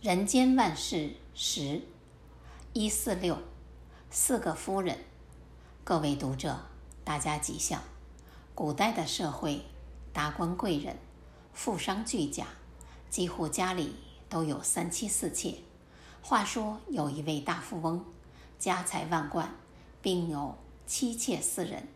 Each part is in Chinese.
人间万事十一四六四个夫人，各位读者，大家吉祥。古代的社会，达官贵人、富商巨贾，几乎家里都有三妻四妾。话说有一位大富翁，家财万贯，并有妻妾四人。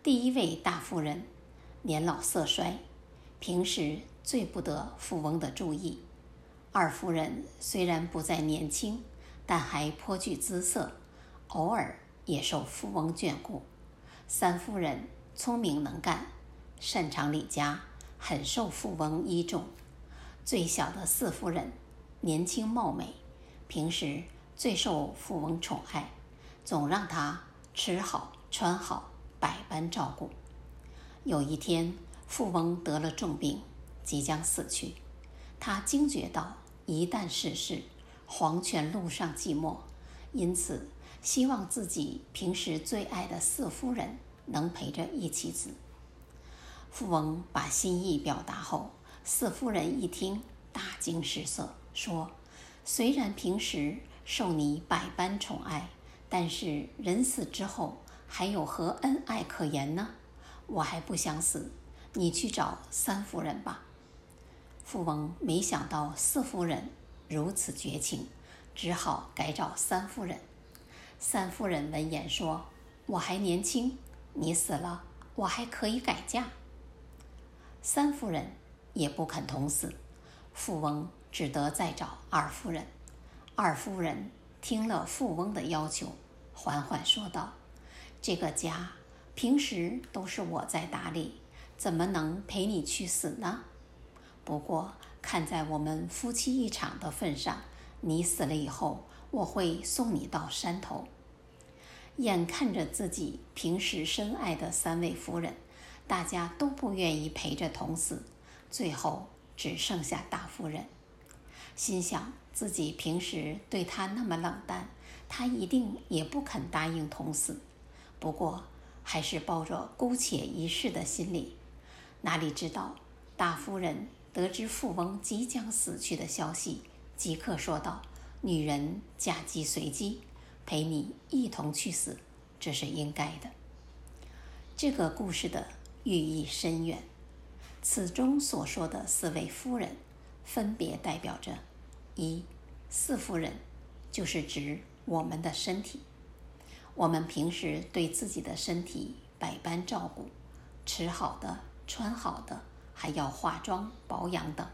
第一位大夫人年老色衰，平时最不得富翁的注意。二夫人虽然不再年轻，但还颇具姿色，偶尔也受富翁眷顾。三夫人聪明能干，擅长理家，很受富翁倚重。最小的四夫人年轻貌美，平时最受富翁宠爱，总让她吃好穿好，百般照顾。有一天，富翁得了重病，即将死去，他惊觉到。一旦逝世，黄泉路上寂寞，因此希望自己平时最爱的四夫人能陪着一起死。富翁把心意表达后，四夫人一听大惊失色，说：“虽然平时受你百般宠爱，但是人死之后还有何恩爱可言呢？我还不想死，你去找三夫人吧。”富翁没想到四夫人如此绝情，只好改找三夫人。三夫人闻言说：“我还年轻，你死了，我还可以改嫁。”三夫人也不肯同死，富翁只得再找二夫人。二夫人听了富翁的要求，缓缓说道：“这个家平时都是我在打理，怎么能陪你去死呢？”不过，看在我们夫妻一场的份上，你死了以后，我会送你到山头。眼看着自己平时深爱的三位夫人，大家都不愿意陪着同死，最后只剩下大夫人。心想自己平时对她那么冷淡，她一定也不肯答应同死。不过，还是抱着姑且一试的心理。哪里知道，大夫人。得知富翁即将死去的消息，即刻说道：“女人嫁鸡随鸡，陪你一同去死，这是应该的。”这个故事的寓意深远。此中所说的四位夫人，分别代表着：一、四夫人，就是指我们的身体。我们平时对自己的身体百般照顾，吃好的，穿好的。还要化妆保养等，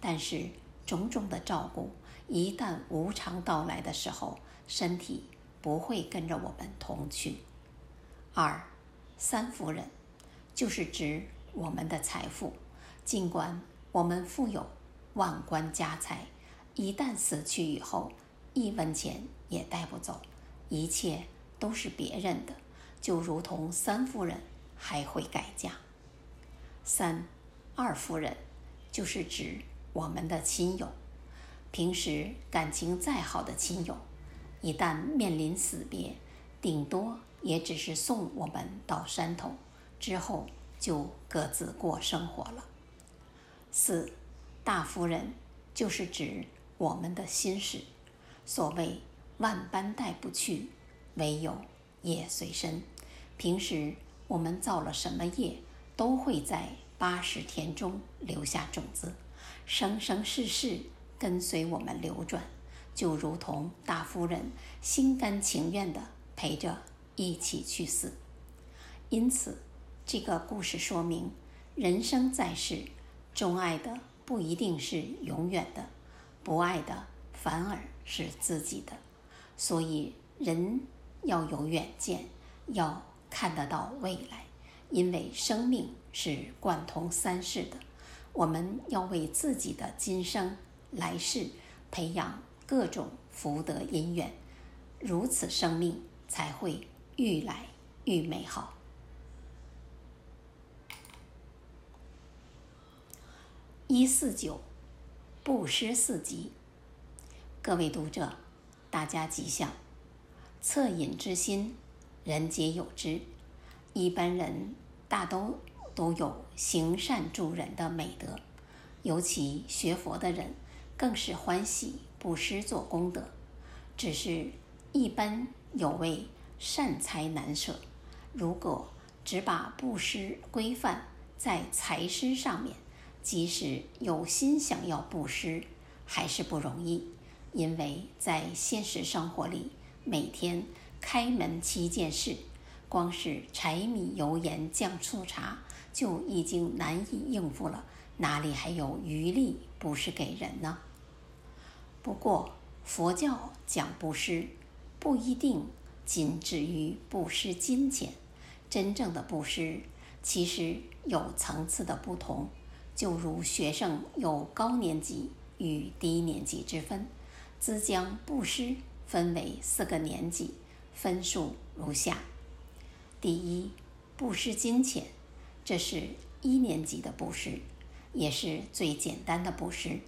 但是种种的照顾一旦无常到来的时候，身体不会跟着我们同去。二、三夫人就是指我们的财富，尽管我们富有万贯家财，一旦死去以后，一分钱也带不走，一切都是别人的，就如同三夫人还会改嫁。三。二夫人就是指我们的亲友，平时感情再好的亲友，一旦面临死别，顶多也只是送我们到山头，之后就各自过生活了。四大夫人就是指我们的心事，所谓万般带不去，唯有业随身。平时我们造了什么业，都会在。八十天中留下种子，生生世世跟随我们流转，就如同大夫人心甘情愿地陪着一起去死。因此，这个故事说明，人生在世，钟爱的不一定是永远的，不爱的反而是自己的。所以，人要有远见，要看得到未来。因为生命是贯通三世的，我们要为自己的今生来世培养各种福德因缘，如此生命才会愈来愈美好。一四九，布施四集。各位读者，大家吉祥。恻隐之心，人皆有之。一般人大都都有行善助人的美德，尤其学佛的人更是欢喜布施做功德，只是一般有为善财难舍。如果只把布施规范在财施上面，即使有心想要布施，还是不容易，因为在现实生活里，每天开门七件事，光是柴米油盐酱醋茶就已经难以应付了，哪里还有余力布施给人呢？不过，佛教讲布施，不一定仅止于布施金钱。真正的布施，其实有层次的不同。就如学生有高年级与低年级之分，兹将布施分为四个年级，分数如下：第一，布施金钱，这是一年级的布施，也是最简单的布施。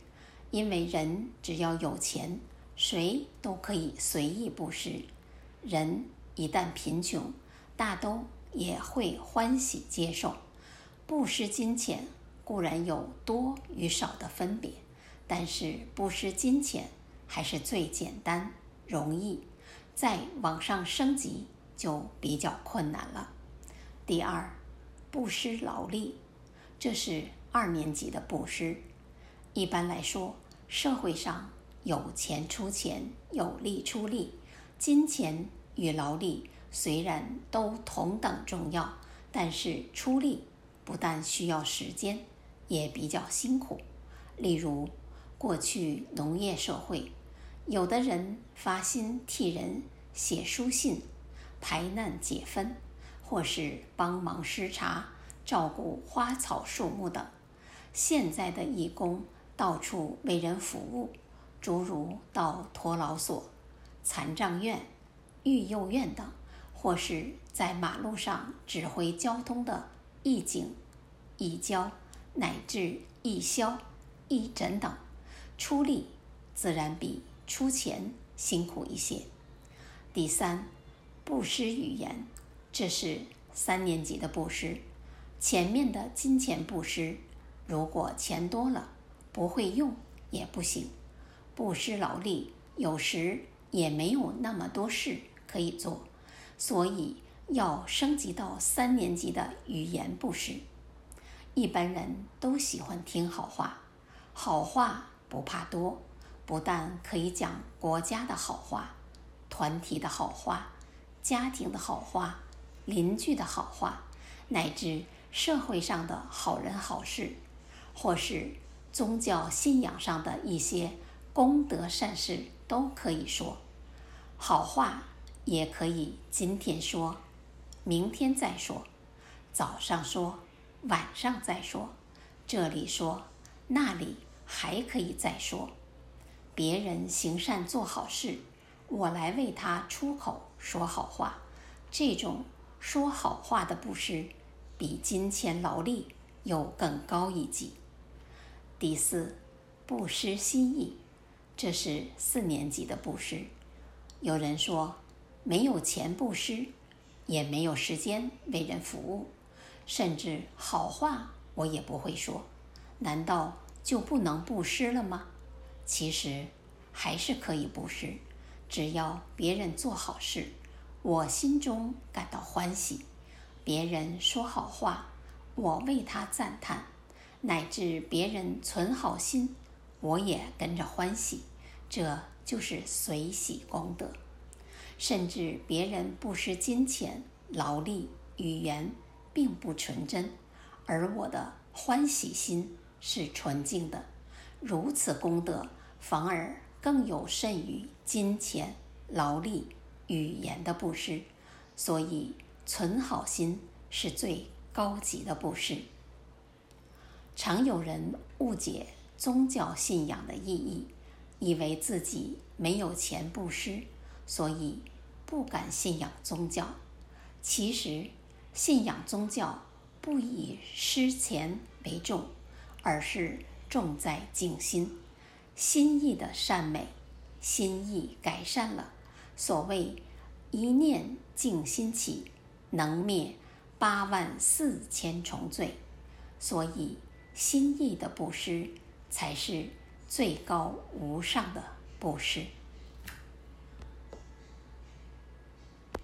因为人只要有钱，谁都可以随意布施。人一旦贫穷，大都也会欢喜接受。布施金钱固然有多与少的分别，但是布施金钱还是最简单容易，再往上升级就比较困难了。第二，布施劳力，这是二年级的布施。一般来说，社会上有钱出钱，有力出力，金钱与劳力虽然都同等重要，但是出力不但需要时间，也比较辛苦。例如，过去农业社会，有的人发心替人写书信、排难解纷，或是帮忙施茶、照顾花草树木等。现在的义工。到处为人服务，诸如到托老所、残障院、育幼院等，或是在马路上指挥交通的义警、义交，乃至义消、义诊等，出力自然比出钱辛苦一些。第三，布施语言，这是三年级的布施。前面的金钱布施，如果钱多了。不会用也不行，布施劳力有时也没有那么多事可以做，所以要升级到三年级的语言布施。一般人都喜欢听好话，好话不怕多，不但可以讲国家的好话、团体的好话、家庭的好话、邻居的好话，乃至社会上的好人好事，或是。宗教信仰上的一些功德善事都可以说，好话也可以今天说，明天再说，早上说，晚上再说，这里说，那里还可以再说。别人行善做好事，我来为他出口说好话，这种说好话的布施，比金钱劳力又更高一级。第四，布施心意，这是四年级的布施。有人说，没有钱布施，也没有时间为人服务，甚至好话我也不会说，难道就不能布施了吗？其实还是可以布施，只要别人做好事，我心中感到欢喜；别人说好话，我为他赞叹。乃至别人存好心，我也跟着欢喜，这就是随喜功德。甚至别人不施金钱、劳力、语言，并不纯真，而我的欢喜心是纯净的，如此功德反而更有甚于金钱、劳力、语言的布施。所以，存好心是最高级的布施。常有人误解宗教信仰的意义，以为自己没有钱布施，所以不敢信仰宗教。其实，信仰宗教不以施钱为重，而是重在静心。心意的善美，心意改善了，所谓一念净心起，能灭八万四千重罪。所以。心意的布施，才是最高无上的布施。